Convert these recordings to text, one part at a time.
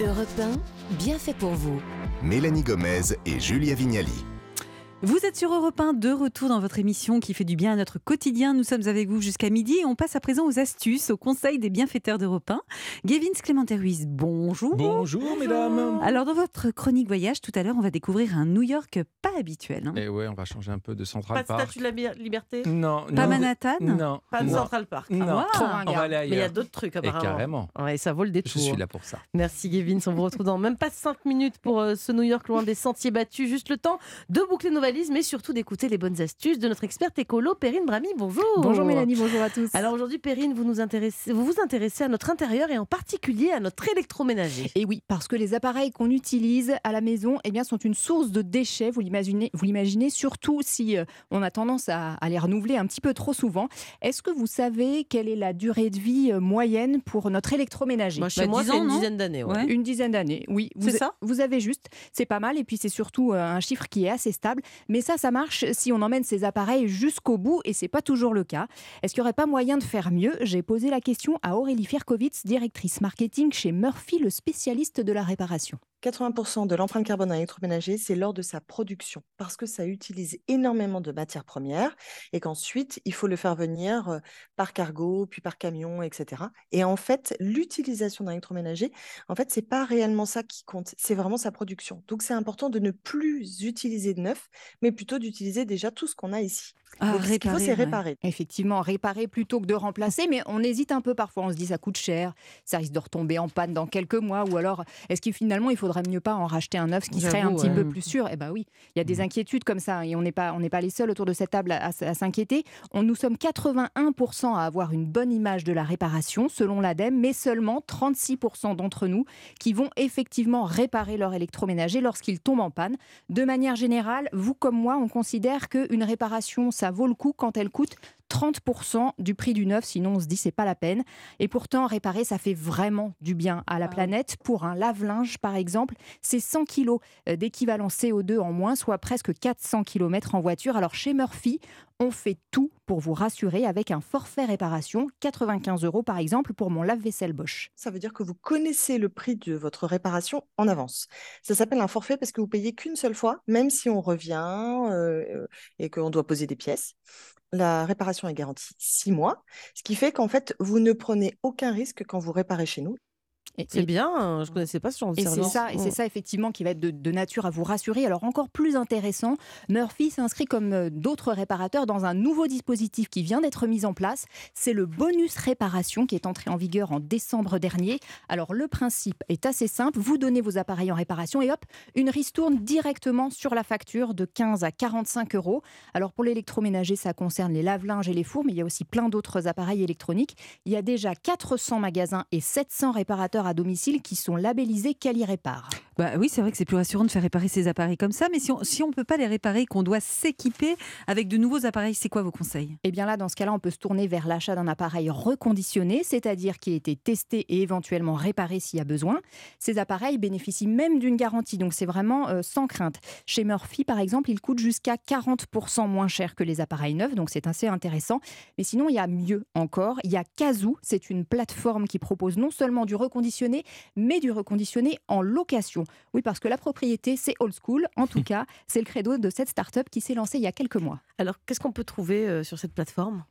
Europe 1, bien fait pour vous. Mélanie Gomez et Julia Vignali. Vous êtes sur Europe 1, de retour dans votre émission qui fait du bien à notre quotidien. Nous sommes avec vous jusqu'à midi et on passe à présent aux astuces, au conseil des bienfaiteurs d'Europe 1. Gavin Clémenté Ruiz, bonjour. Bonjour mesdames. Alors dans votre chronique voyage, tout à l'heure, on va découvrir un New York pas habituel. hein. Et ouais, on va changer un peu de Central Pas de Park. statue de la liberté? Non, Pas non. Manhattan? Non. Pas de non, Central Park. Non. Ah, Trop on va aller Mais il y a ailleurs. d'autres trucs Et apparemment. carrément. Ouais, ça vaut le Je détour. suis là pour ça. Merci Gavin, on vous retrouve dans même pas 5 minutes pour euh, ce New York loin des sentiers battus. Juste le temps de boucler nos mais surtout d'écouter les bonnes astuces de notre experte écolo, Perrine Brami. Bonjour. Bonjour Mélanie, bonjour à tous. Alors aujourd'hui, Perrine, vous nous intéressez, vous vous intéressez à notre intérieur et en particulier à notre électroménager. Et oui, parce que les appareils qu'on utilise à la maison eh bien, sont une source de déchets, vous l'imaginez, vous l'imaginez surtout si euh, on a tendance à, à les renouveler un petit peu trop souvent. Est-ce que vous savez quelle est la durée de vie euh, moyenne pour notre électroménager? Moi, chez Bah, moi, 10 c'est une dizaine d'années. ouais. Ouais. Une dizaine d'années, oui. Vous, C'est ça Vous avez juste, c'est pas mal, et puis c'est surtout euh, un chiffre qui est assez stable. Mais ça, ça marche si on emmène ces appareils jusqu'au bout, et c'est pas toujours le cas. Est-ce qu'il n'y aurait pas moyen de faire mieux? J'ai posé la question à Aurélie Firkovitz, directrice marketing chez Murphy, le spécialiste de la réparation. 80% de l'empreinte carbone d'un électroménager, c'est lors de sa production, parce que ça utilise énormément de matières premières et qu'ensuite, il faut le faire venir euh, par cargo, puis par camion, etc. Et en fait, l'utilisation d'un électroménager, en fait, c'est pas réellement ça qui compte, c'est vraiment sa production. Donc, c'est important de ne plus utiliser de neuf, mais plutôt d'utiliser déjà tout ce qu'on a ici. Ah, Donc, ce qu'il faut, c'est ouais. réparer. Effectivement, réparer plutôt que de remplacer, mais on hésite un peu parfois. On se dit ça coûte cher, ça risque de retomber en panne dans quelques mois, ou alors est-ce qu'il finalement il faudrait mieux pas en racheter un neuf, ce qui serait un petit ouais. peu plus sûr Eh ben oui, il y a des inquiétudes comme ça, et on n'est pas on n'est pas les seuls autour de cette table à, à- à s'inquiéter. On nous sommes 81% à avoir une bonne image de la réparation selon l'ADEME, mais seulement 36% d'entre nous qui vont effectivement réparer leur électroménager lorsqu'il tombe en panne. De manière générale, vous comme moi, on considère qu'une réparation, ça vaut le coup quand elle coûte 30% du prix du neuf, sinon on se dit c'est pas la peine. Et pourtant, réparer, ça fait vraiment du bien à la planète. Pour un lave-linge, par exemple, c'est 100 kg d'équivalent CO2 en moins, soit presque 400 km en voiture. Alors chez Murphy, on fait tout pour vous rassurer avec un forfait réparation, 95 euros par exemple pour mon lave-vaisselle Bosch. Ça veut dire que vous connaissez le prix de votre réparation en avance. Ça s'appelle un forfait parce que vous payez qu'une seule fois, même si on revient euh, et qu'on doit poser des pièces. La réparation est garantie six mois, ce qui fait qu'en fait, vous ne prenez aucun risque quand vous réparez chez nous. C'est bien, hein, je connaissais pas ce genre de Et service. ça, et c'est Mm. ça effectivement qui va être de, de nature à vous rassurer. Alors encore plus intéressant, Murphy s'inscrit comme euh, d'autres réparateurs dans un nouveau dispositif qui vient d'être mis en place. C'est le bonus réparation qui est entré en vigueur en décembre dernier. Alors le principe est assez simple, vous donnez vos appareils en réparation et hop, une ristourne directement sur la facture de 15 à 45 euros. Alors pour l'électroménager, ça concerne les lave-linges et les fours, mais il y a aussi plein d'autres appareils électroniques. Il y a déjà 400 magasins et 700 réparateurs à domicile qui sont labellisés Cali Répare. Bah oui, c'est vrai que c'est plus rassurant de faire réparer ces appareils comme ça, mais si on si on peut pas les réparer, qu'on doit s'équiper avec de nouveaux appareils, c'est quoi vos conseils? Eh bien là, dans ce cas-là, on peut se tourner vers l'achat d'un appareil reconditionné, c'est-à-dire qui a été testé et éventuellement réparé s'il y a besoin. Ces appareils bénéficient même d'une garantie, donc c'est vraiment euh, sans crainte. Chez Murphy, par exemple, ils coûtent jusqu'à 40% moins cher que les appareils neufs, donc c'est assez intéressant. Mais sinon, il y a mieux encore. Il y a Kazoo, c'est une plateforme qui propose non seulement du reconditionné, mais du reconditionné en location. Oui, parce que la propriété, c'est old school. En tout cas, c'est le credo de cette start-up qui s'est lancée il y a quelques mois. Alors, qu'est-ce qu'on peut trouver euh, sur cette plateforme?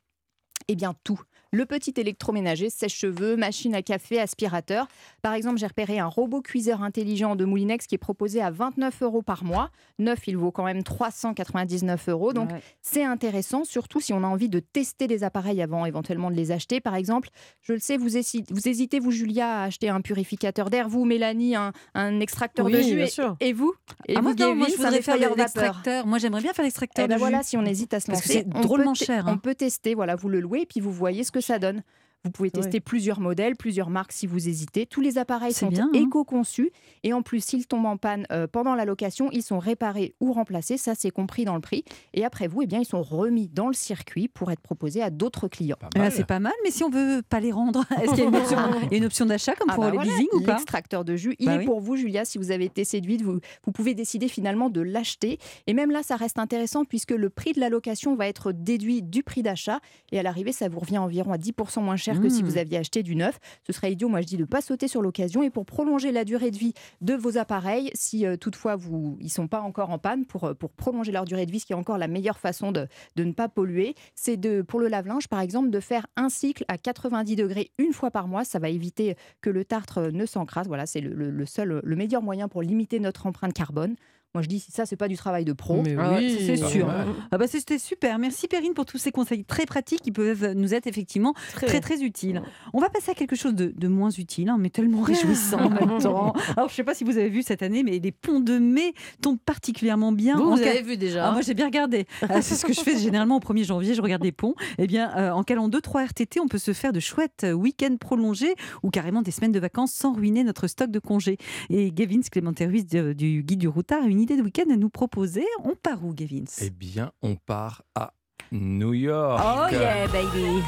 Eh bien, tout. Le petit électroménager, sèche-cheveux, machine à café, aspirateur. Par exemple, j'ai repéré un robot cuiseur intelligent de Moulinex qui est proposé à 29 euros par mois. Neuf, il vaut quand même 399 euros. Donc, Ouais. c'est intéressant, surtout si on a envie de tester des appareils avant éventuellement de les acheter. Par exemple, je le sais, vous, hési- vous hésitez, vous, Julia, à acheter un purificateur d'air, vous, Mélanie, un, un extracteur de jus. bien et, sûr. et vous? Et ah, moi, vous, non, moi, je voudrais faire l'extracteur. Moi, j'aimerais bien faire l'extracteur eh ben de voilà, jus. si on hésite à se lancer, c'est drôlement cher, hein. On peut tester, voilà, vous le louez et puis vous voyez ce que ça donne. Vous pouvez tester plusieurs modèles, plusieurs marques si vous hésitez. Tous les appareils sont bien, hein. éco-conçus et en plus, s'ils tombent en panne euh, pendant la location, ils sont réparés ou remplacés. Ça, c'est compris dans le prix. Et après vous, eh bien, ils sont remis dans le circuit pour être proposés à d'autres clients. Ah, c'est pas mal, mais si on veut pas les rendre, est-ce qu'il y a une option, il y a une option d'achat comme Ah pour bah les voilà, leasing ou pas L'extracteur de jus, il Bah est oui. pour vous, Julia. Si vous avez été séduite, vous, vous pouvez décider finalement de l'acheter. Et même là, ça reste intéressant puisque le prix de la location va être déduit du prix d'achat. Et à l'arrivée, ça vous revient environ à 10% moins cher cher que si Mmh. vous aviez acheté du neuf. Ce serait idiot, moi je dis, de ne pas sauter sur l'occasion. Et pour prolonger la durée de vie de vos appareils, si euh, toutefois vous, ils ne sont pas encore en panne, pour, euh, pour prolonger leur durée de vie, ce qui est encore la meilleure façon de, de ne pas polluer, c'est de, pour le lave-linge, par exemple, de faire un cycle à 90 degrés une fois par mois. Ça va éviter que le tartre euh, ne s'encrasse. Voilà, c'est le, le- le seul, le meilleur moyen pour limiter notre empreinte carbone. Moi, je dis, si ça, c'est pas du travail de pro. Mais Ah oui. c'est sûr. Ouais. Ah bah c'était super. Merci Perrine pour tous ces conseils très pratiques qui peuvent nous être effectivement très très utiles. On va passer à quelque chose de, de moins utile, hein, mais tellement réjouissant en même temps. Alors je sais pas si vous avez vu cette année, mais les ponts de mai tombent particulièrement bien. Vous, vous cas- avez vu déjà Ah, moi j'ai bien regardé. Ah, c'est ce que je fais généralement au 1er janvier, je regarde les ponts. Eh bien, euh, en calant 2-3 RTT, on peut se faire de chouettes euh, week-ends prolongés ou carrément des semaines de vacances sans ruiner notre stock de congés. Et Gavin Clémenté Ruiz du Guide du Routard a une idée de week-end à nous proposer. On part où, Gavin Eh bien, on part à New York. Oh yeah, baby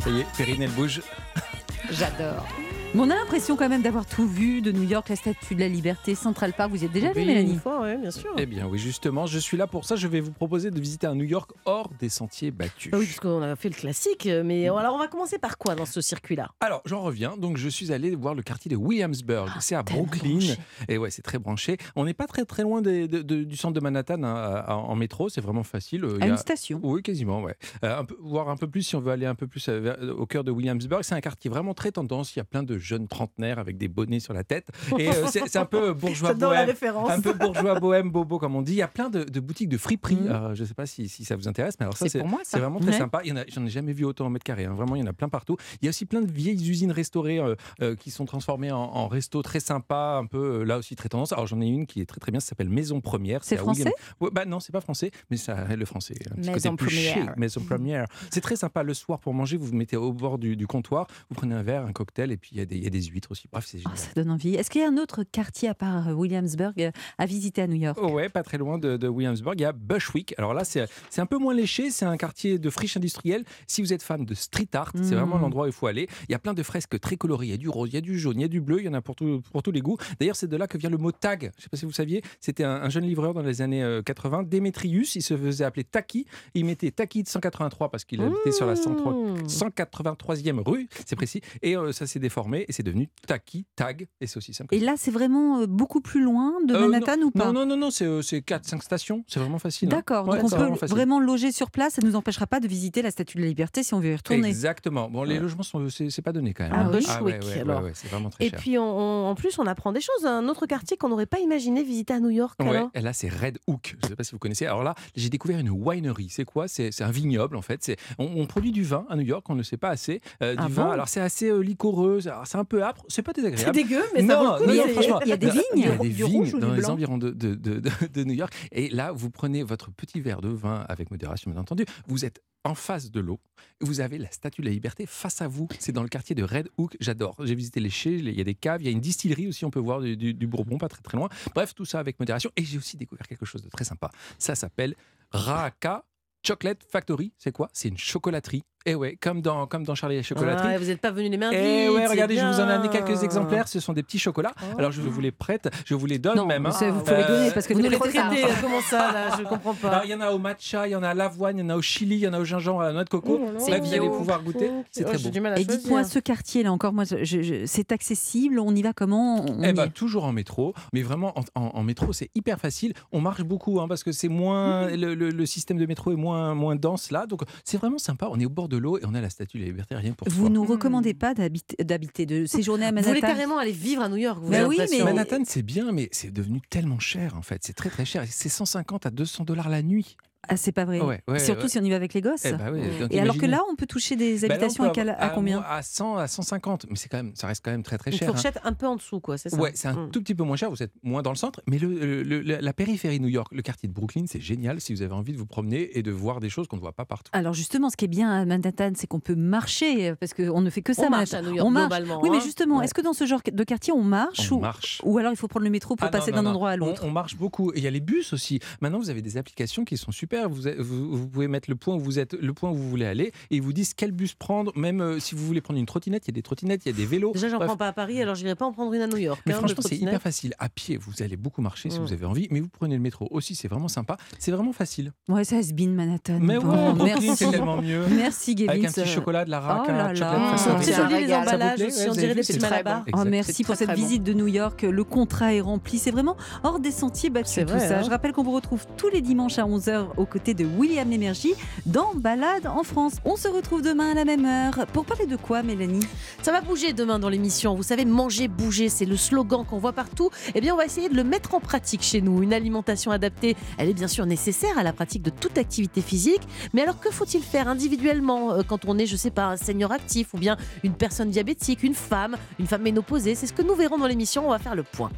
Ça y est, Perrine, elle bouge. J'adore. Mais on a l'impression quand même d'avoir tout vu de New York, la Statue de la Liberté, Central Park. Vous y êtes déjà allé, Oui, Mélanie une fois, ouais, bien sûr. Eh bien, oui, justement, je suis là pour ça. Je vais vous proposer de visiter un New York hors des sentiers battus. Ah oui, parce qu'on a fait le classique, mais alors on va commencer par quoi dans ce circuit-là? Alors, j'en reviens. Donc, je suis allé voir le quartier de Williamsburg. c'est à Brooklyn. branché. Et ouais, c'est très branché. On n'est pas très très loin des- de- de- du centre de Manhattan hein, en métro. C'est vraiment facile. Euh, il À y a- une station. Oui, quasiment, ouais. Euh, un peu, voire un peu plus si on veut aller un peu plus euh, vers- au cœur de Williamsburg. C'est un quartier vraiment très tendance. Il y a plein de jeunes trentenaires avec des bonnets sur la tête. Et euh, c'est un peu bourgeois bohème. Un peu bourgeois bohème, bobo, comme on dit. Il y a plein de, de boutiques de friperie. Mhm. Alors, je ne sais pas si, si ça vous intéresse, mais alors ça, C'est vraiment très Ouais. sympa. Il y en a- J'en ai jamais vu autant en mètre carré. hein. Vraiment, il y en a plein partout. Il y a aussi plein de vieilles usines restaurées euh, euh, qui sont transformées en, en resto très sympa, un peu euh, là aussi très tendance. Alors, j'en ai une qui est très très bien. Ça s'appelle Maison Première. C'est français? William- Ouais, bah non, c'est pas français, mais ça, le français. un petit côté Maison plus Première. Maison Première. C'est très sympa le soir pour manger. Vous vous mettez au bord du, du comptoir, vous prenez un verre, un cocktail, et puis il y, a des- il y a des huîtres aussi. Bref, c'est Ah, génial. ça donne envie. Est-ce qu'il y a un autre quartier à part euh, Williamsburg euh, à visiter à New York? Oh ouais, pas très loin de, de Williamsburg, il y a Bushwick. Alors là, c'est un peu moins léché, c'est un quartier de friche industrielle. Si vous êtes fan de street art, c'est Mm. vraiment l'endroit où il faut aller. Il y a plein de fresques très colorées. Il y a du rose, il y a du jaune, il y a du bleu, il y en a pour, tout- pour tous les goûts. D'ailleurs, c'est de là que vient le mot tag. Je ne sais pas si vous saviez, c'était un, un jeune livreur dans les années euh, 80, Démétrius. Il se faisait appeler Taki. Il mettait Taki de 183 parce qu'il habitait sur la 103 Mmh. 183e rue, c'est précis. Et euh, ça s'est déformé et c'est devenu Taki, Tag. Et c'est aussi simple. Et là, c'est vraiment euh, beaucoup plus loin de Euh, Manhattan ou pas Non, non, non, non, c'est euh, c'est 4-5 stations. C'est vraiment facile. hein. D'accord, Ouais, donc on peut vraiment loger sur place, ça ne nous empêchera pas de visiter la Statue de la Liberté si on veut y retourner. Exactement. Bon, les Ouais. logements, sont, c'est, pas donné quand même. Ah, hein. Bushwick, ouais, ouais, alors. ouais, ouais, c'est vraiment très Et cher. puis on- on- en plus, on apprend des choses. Un autre quartier qu'on n'aurait pas imaginé visiter à New York. Ouais, alors et là c'est Red Hook. Je sais pas si vous connaissez. Alors là, j'ai découvert une winery. C'est quoi? C'est, c'est un vignoble en fait. C'est, on, on produit du vin à New York. On ne sait pas assez euh, du Ah vin. bon? Alors c'est assez euh, liquoreux. C'est un peu âpre. C'est pas C'est désagréable. dégueu, mais ça Non, vaut le coup. franchement, il y a des vignes. Il y a des vignes dans les environs de, de- de- de- de New York. Et là, vous prenez votre petit verre de vin avec modération, bien entendu. Vous êtes en face de l'eau. Vous avez la Statue de la Liberté face à vous. C'est dans le quartier de Red Hook. J'adore. J'ai visité les chais. Il y a des caves. Il y a une distillerie aussi. On peut voir du, du- du Bourbon, pas très très loin. Bref, tout ça avec modération. Et j'ai aussi découvert quelque chose de très sympa. Ça s'appelle Raka Chocolate Factory. C'est quoi? C'est une chocolaterie. Et ouais, comme dans, comme dans Charlie et la chocolaterie. Ah, vous n'êtes pas venu les mains vides. Et ouais, regardez, je vous en ai amené quelques exemplaires. Ce sont des petits chocolats. Oh. Alors, je vous les prête, je vous les donne Non, même. hein. c'est- vous faut les Euh, donner parce que Vous nous les les trop tard. traitez, comment ça là Je comprends pas. Il y en a au matcha, il y en a à l'avoine, il y en a au chili, il y en a au gingembre, à la noix de coco. Oh là là. Bref, vous allez pouvoir goûter. C'est Oh, très j'ai bon. du mal à Et dites-moi, ce quartier-là, encore, moi, c'est accessible, on y va comment on Eh est toujours en métro, mais vraiment en, en- en métro, c'est hyper facile. On marche beaucoup hein, parce que c'est moins le, le- le système de métro est moins moins dense là, donc c'est vraiment sympa. On est au bord de l'eau et on a la Statue de la Liberté rien pour Vous soi. nous recommandez pas d'habiter, de séjourner à Vous voulez Manhattan carrément aller vivre à New York vous Bah avez oui, mais- Manhattan, c'est bien, mais c'est devenu tellement cher en fait. C'est très très cher. C'est 150 à 200 dollars la nuit. Ah, c'est pas vrai. Ouais, ouais, Surtout ouais. si on y va avec les gosses. Eh oui, donc Et alors que là, on peut toucher des Bah là, habitations à, combien À 100, à 150, mais c'est quand même, ça reste quand même très très Une cher. hein. fourchette un peu en dessous, quoi, c'est ça Ouais, c'est un Mm. tout petit peu moins cher. Vous êtes moins dans le centre, mais le, le- le- la périphérie New York, le quartier de Brooklyn, c'est génial si vous avez envie de vous promener et de voir des choses qu'on ne voit pas partout. Alors justement, ce qui est bien à Manhattan, c'est qu'on peut marcher, parce qu'on ne fait que ça. On marche Manhattan. à New York, On marche. globalement, Oui, mais hein. justement, Ouais. est-ce que dans ce genre de quartier, on marche On ou, marche. ou alors il faut prendre le métro pour Ah passer d'un endroit à On- l'autre? On, marche beaucoup. Et il y a les bus aussi. Maintenant, vous avez des applications qui sont super super. Vous, êtes- vous, vous pouvez mettre le point où vous êtes, le point où vous voulez aller, et ils vous disent quel bus prendre. Même euh, si vous voulez prendre une trottinette, il y a des trottinettes, il y a des vélos. Déjà, j'en Bref. prends pas à Paris, alors j'irai pas en prendre une à New York. Mais hein, franchement, c'est hyper facile. À pied, vous allez beaucoup marcher si Mm. vous avez envie, mais vous prenez le métro aussi, c'est vraiment sympa. C'est vraiment facile. Ouais, ça se bine Manhattan. Mais Bon, ouais, merci. c'est tellement mieux. Merci, Gavin. Avec un petit chocolat, de la raca, Oh là chocolat là. C'est joli les emballages plaît aussi, on dirait des petits malabars. bon. Oh, merci pour très, cette très bon. visite de New York. Le contrat est rempli. C'est vraiment hors des sentiers battus C'est tout vrai, ça. hein. Je rappelle qu'on vous retrouve tous les dimanches à 11h aux côtés de William Lémergie dans Balade en France. On se retrouve demain à la même heure. Pour parler de quoi, Mélanie? Ça va bouger demain dans l'émission. Vous savez, manger, bouger, c'est le slogan qu'on voit partout. Eh bien, on va essayer de le mettre en pratique chez nous. Une alimentation adaptée, elle est bien sûr nécessaire à la pratique de toute activité physique. Mais alors, que faut-il faire individuellement euh, quand on est, je sais pas, un senior actif ou bien une personne diabétique, une femme, une femme ménopausée? C'est ce que nous verrons dans l'émission. On va faire le point.